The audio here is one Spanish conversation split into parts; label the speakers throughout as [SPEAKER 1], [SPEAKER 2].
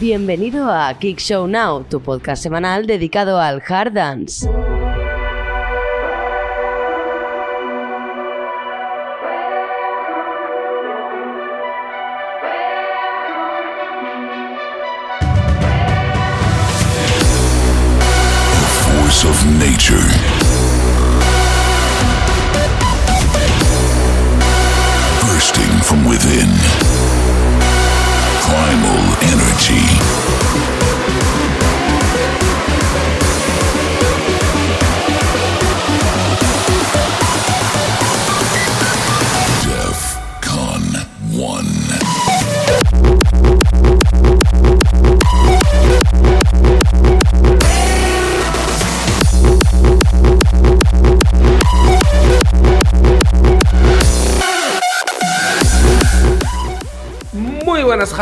[SPEAKER 1] Bienvenido a Kick Show Now, tu podcast semanal dedicado al hard dance.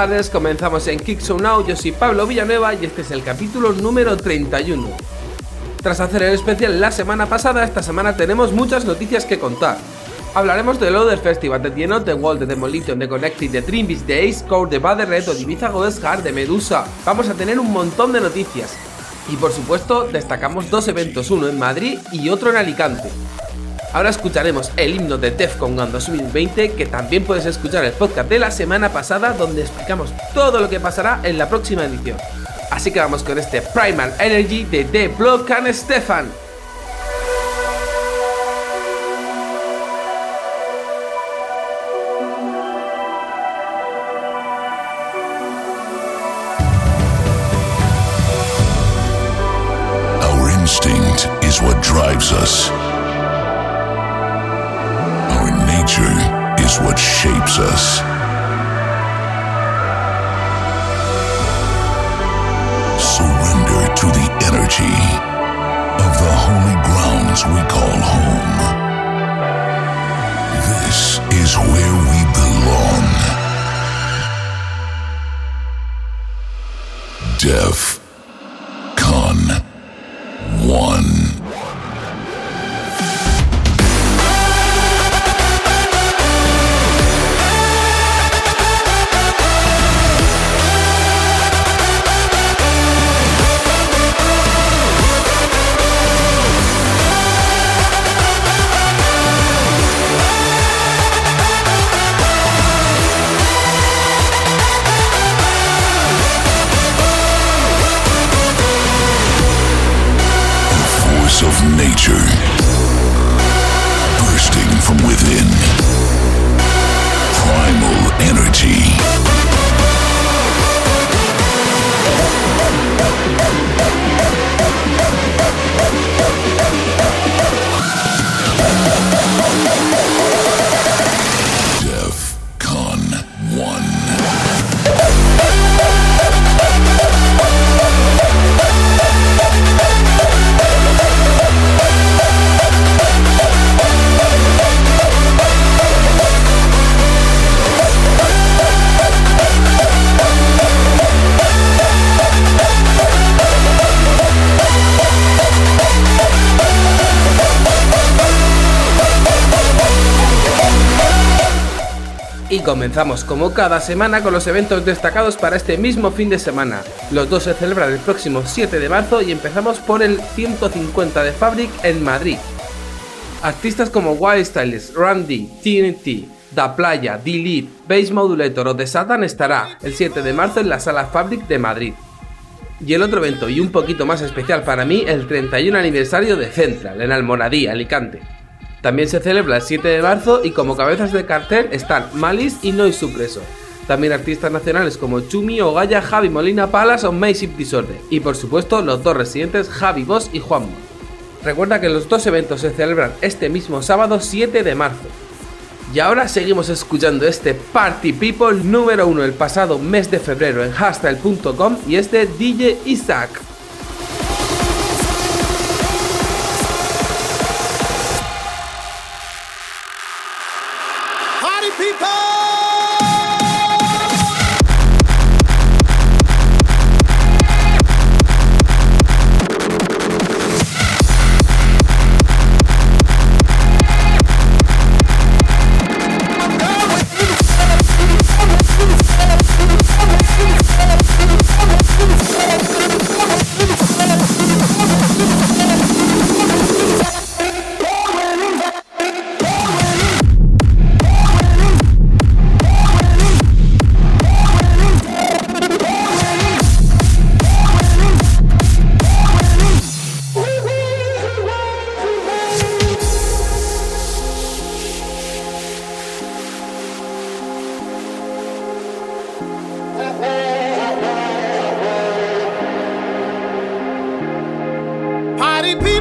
[SPEAKER 2] Tardes, comenzamos en Kick Show Now, yo soy Pablo Villanueva y este es el capítulo número 31. Tras hacer el especial la semana pasada, esta semana tenemos muchas noticias que contar. Hablaremos de Loader Festival, de The Not The Wall, de Demolition, de Connected, de Trimbis, de Ace Core, de Bad Red, de Ibiza Goddess Heart, de Medusa. Vamos a tener un montón de noticias. Y por supuesto, destacamos dos eventos, uno en Madrid y otro en Alicante. Ahora escucharemos el himno de Defcon Gun 2020, que también puedes escuchar el podcast de la semana pasada, donde explicamos todo lo que pasará en la próxima edición. Así que vamos con este Primal Energy de The Block and Stefan.
[SPEAKER 3] Our instinct is what drives us. Is what shapes us. Surrender to the energy of the holy grounds we call home. This is where we belong. Def Con 1. Nature. Bursting from within. Primal energy.
[SPEAKER 2] Comenzamos como cada semana con los eventos destacados para este mismo fin de semana. Los dos se celebran el próximo 7 de marzo y empezamos por el 150 de Fabric en Madrid. Artistas como Wild Stylist, Randy, TNT, Da Playa, Delete, Bass Modulator o The Satan estará el 7 de marzo en la sala Fabric de Madrid. Y el otro evento, y un poquito más especial para mí, el 31 aniversario de Central, en Almoradí, Alicante. También se celebra el 7 de marzo y como cabezas de cartel están Malice y Noise Supreso. También artistas nacionales como Chumi, Ogaya, Javi Molina Palas o Massive Disorder. Y por supuesto los dos residentes Javi Boss y Juanmo. Recuerda que los dos eventos se celebran este mismo sábado 7 de marzo. Y ahora seguimos escuchando este Party People número uno el pasado mes de febrero en hastyle.com y este DJ Isaac.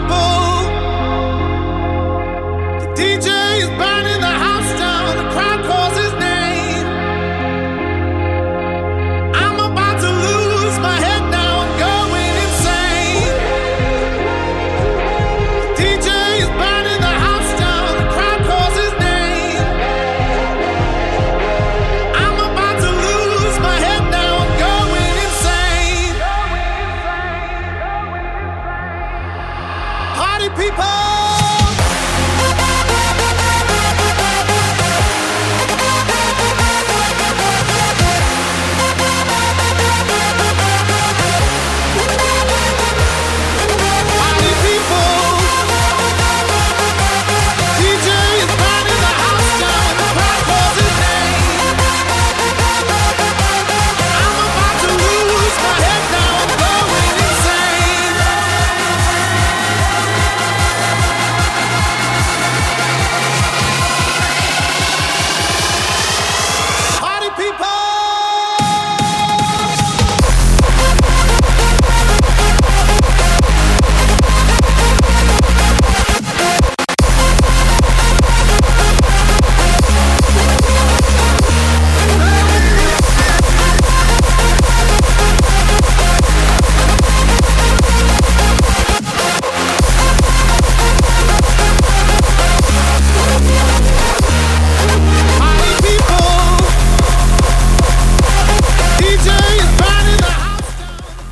[SPEAKER 2] people.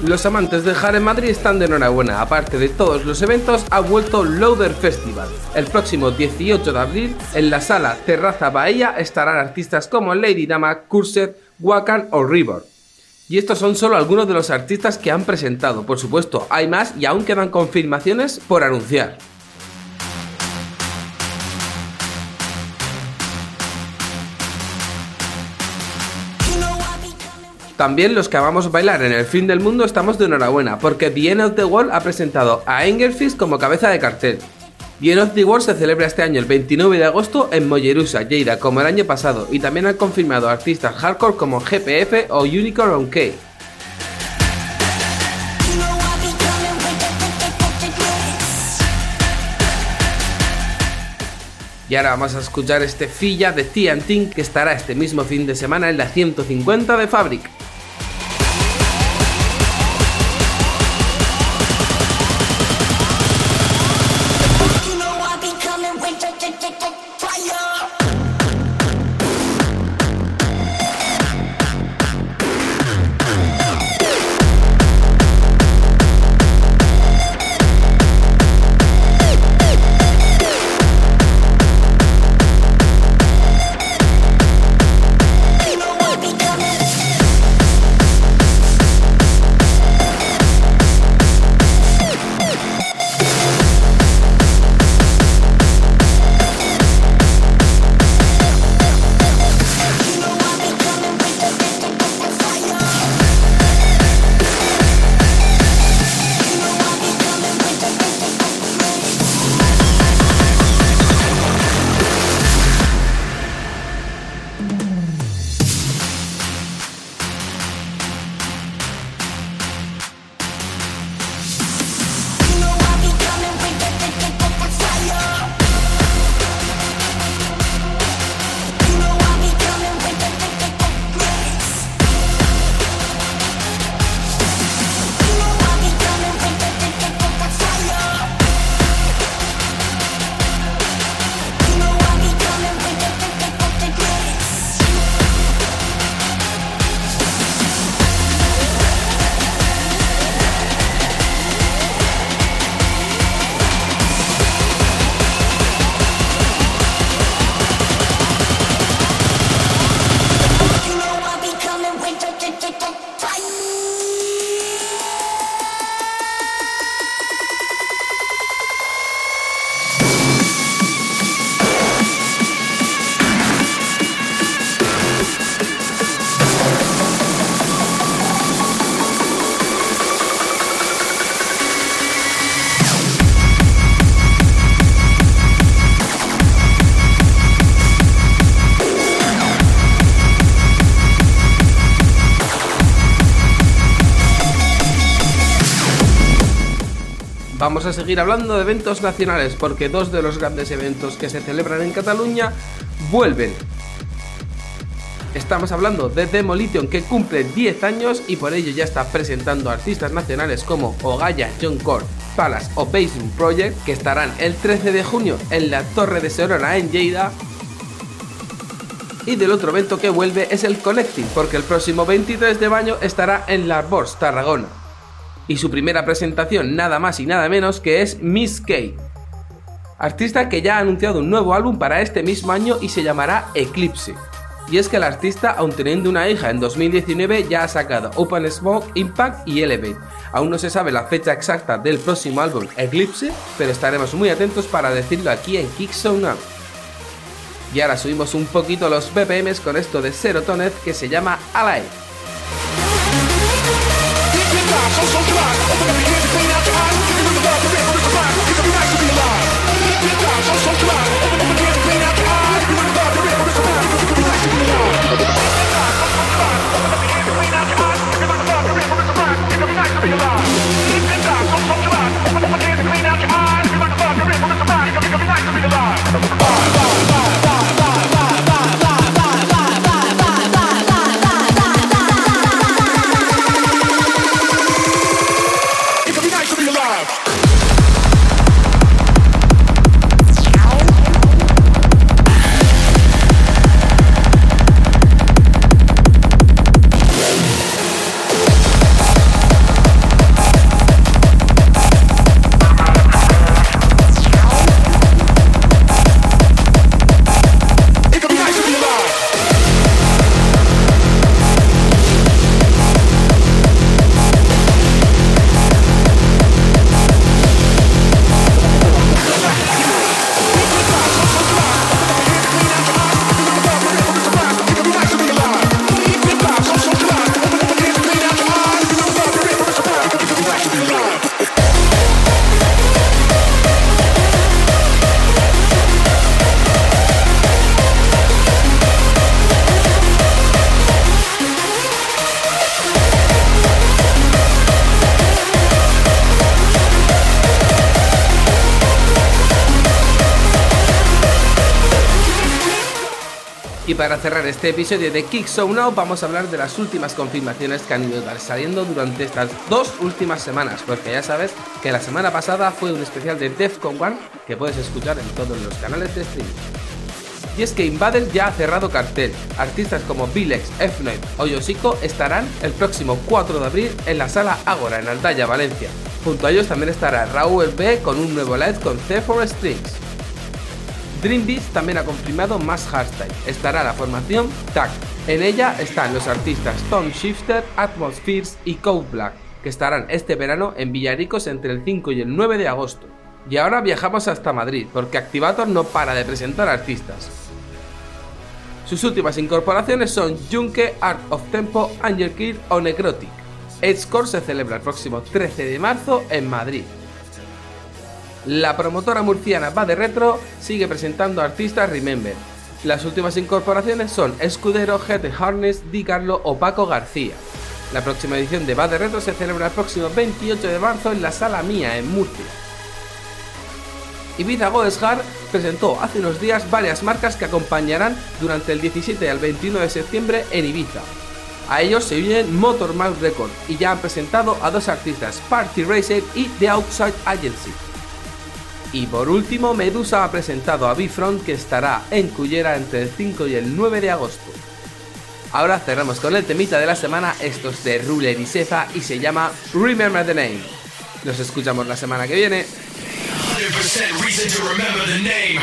[SPEAKER 2] Los amantes del Jare Madrid están de enhorabuena. Aparte de todos los eventos, ha vuelto Loader Festival. El próximo 18 de abril, en la sala Terraza Bahía, estarán artistas como Lady Dama, Curset, Wakan o River. Y estos son solo algunos de los artistas que han presentado. Por supuesto, hay más y aún quedan confirmaciones por anunciar. También los que amamos bailar en el fin del mundo estamos de enhorabuena, porque The End of the World ha presentado a Engelfist como cabeza de cartel. The End of the World se celebra este año el 29 de agosto en Mollerusa, Lleida, como el año pasado, y también han confirmado artistas hardcore como GPF o Unicorn K. Y ahora vamos a escuchar este filla de TNT que estará este mismo fin de semana en la 150 de Fabric. get, get, get. Vamos a seguir hablando de eventos nacionales porque dos de los grandes eventos que se celebran en Cataluña vuelven. Estamos hablando de Demolition que cumple 10 años y por ello ya está presentando artistas nacionales como Ogaya, John Core, Palace o Basing Project que estarán el 13 de junio en la Torre de Serona en Lleida y del otro evento que vuelve es el Connecting, porque el próximo 23 de mayo estará en la Bors, Tarragona. Y su primera presentación nada más y nada menos que es Miss K. Artista que ya ha anunciado un nuevo álbum para este mismo año y se llamará Eclipse. Y es que el artista, aun teniendo una hija en 2019, ya ha sacado Open Smoke, Impact y Elevate. Aún no se sabe la fecha exacta del próximo álbum Eclipse, pero estaremos muy atentos para decirlo aquí en Kickzone Now. Y ahora subimos un poquito los BPMs con esto de Serotonet que se llama Alive. so, so dry. Open up para cerrar este episodio de Kick Show Now vamos a hablar de las últimas confirmaciones que han ido saliendo durante estas dos últimas semanas, porque ya sabes que la semana pasada fue un especial de Defcon One que puedes escuchar en todos los canales de streaming. Y es que Invader ya ha cerrado cartel. Artistas como Vilex, F9 o Yoshiko estarán el próximo 4 de abril en la sala Ágora en Aldaya, Valencia. Junto a ellos también estará Raúl B con un nuevo live con C4 Strings. Dream también ha confirmado más hardstyle. Estará la formación TAC. En ella están los artistas Tom Shifter, Atmospheres y Code Black, que estarán este verano en Villaricos entre el 5 y el 9 de agosto. Y ahora viajamos hasta Madrid, porque Activator no para de presentar artistas. Sus últimas incorporaciones son Junke, Art of Tempo, Angel Kid o Necrotic. Edgecore se celebra el próximo 13 de marzo en Madrid. La promotora murciana Bade Retro sigue presentando artistas Remember. Las últimas incorporaciones son Escudero, GT Harness, Di Carlo o Paco García. La próxima edición de Bade Retro se celebra el próximo 28 de marzo en la Sala Mía, en Murcia. Ibiza Godesgar presentó hace unos días varias marcas que acompañarán durante el 17 al 21 de septiembre en Ibiza. A ellos se unen Motor Mouth Record y ya han presentado a dos artistas, Party Racer y The Outside Agency. Y por último, Medusa ha presentado a Bifront que estará en Cullera entre el 5 y el 9 de agosto. Ahora cerramos con el temita de la semana, estos de Ruler y Sefa y se llama Remember the Name. Nos escuchamos la semana que viene. 100% reason to remember the name.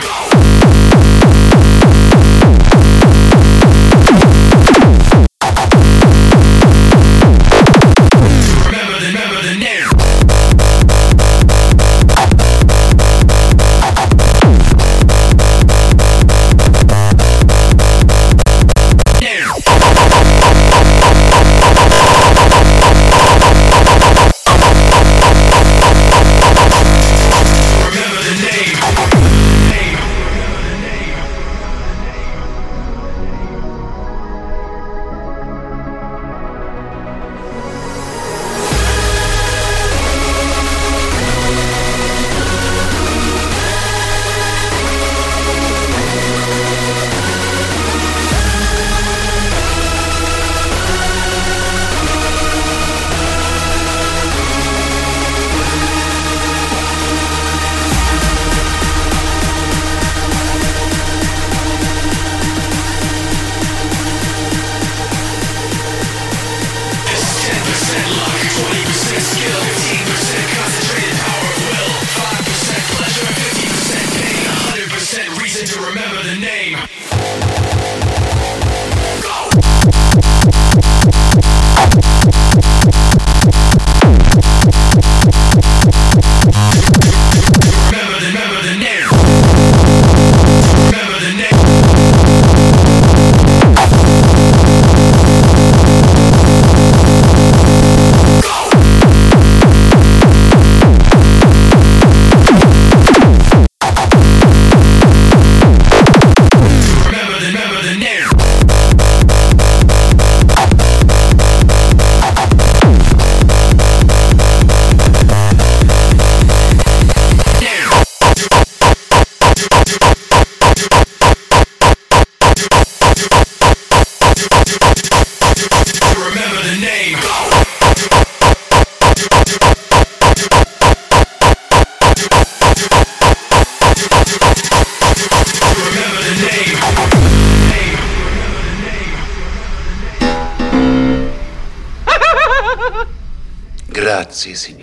[SPEAKER 4] Nazis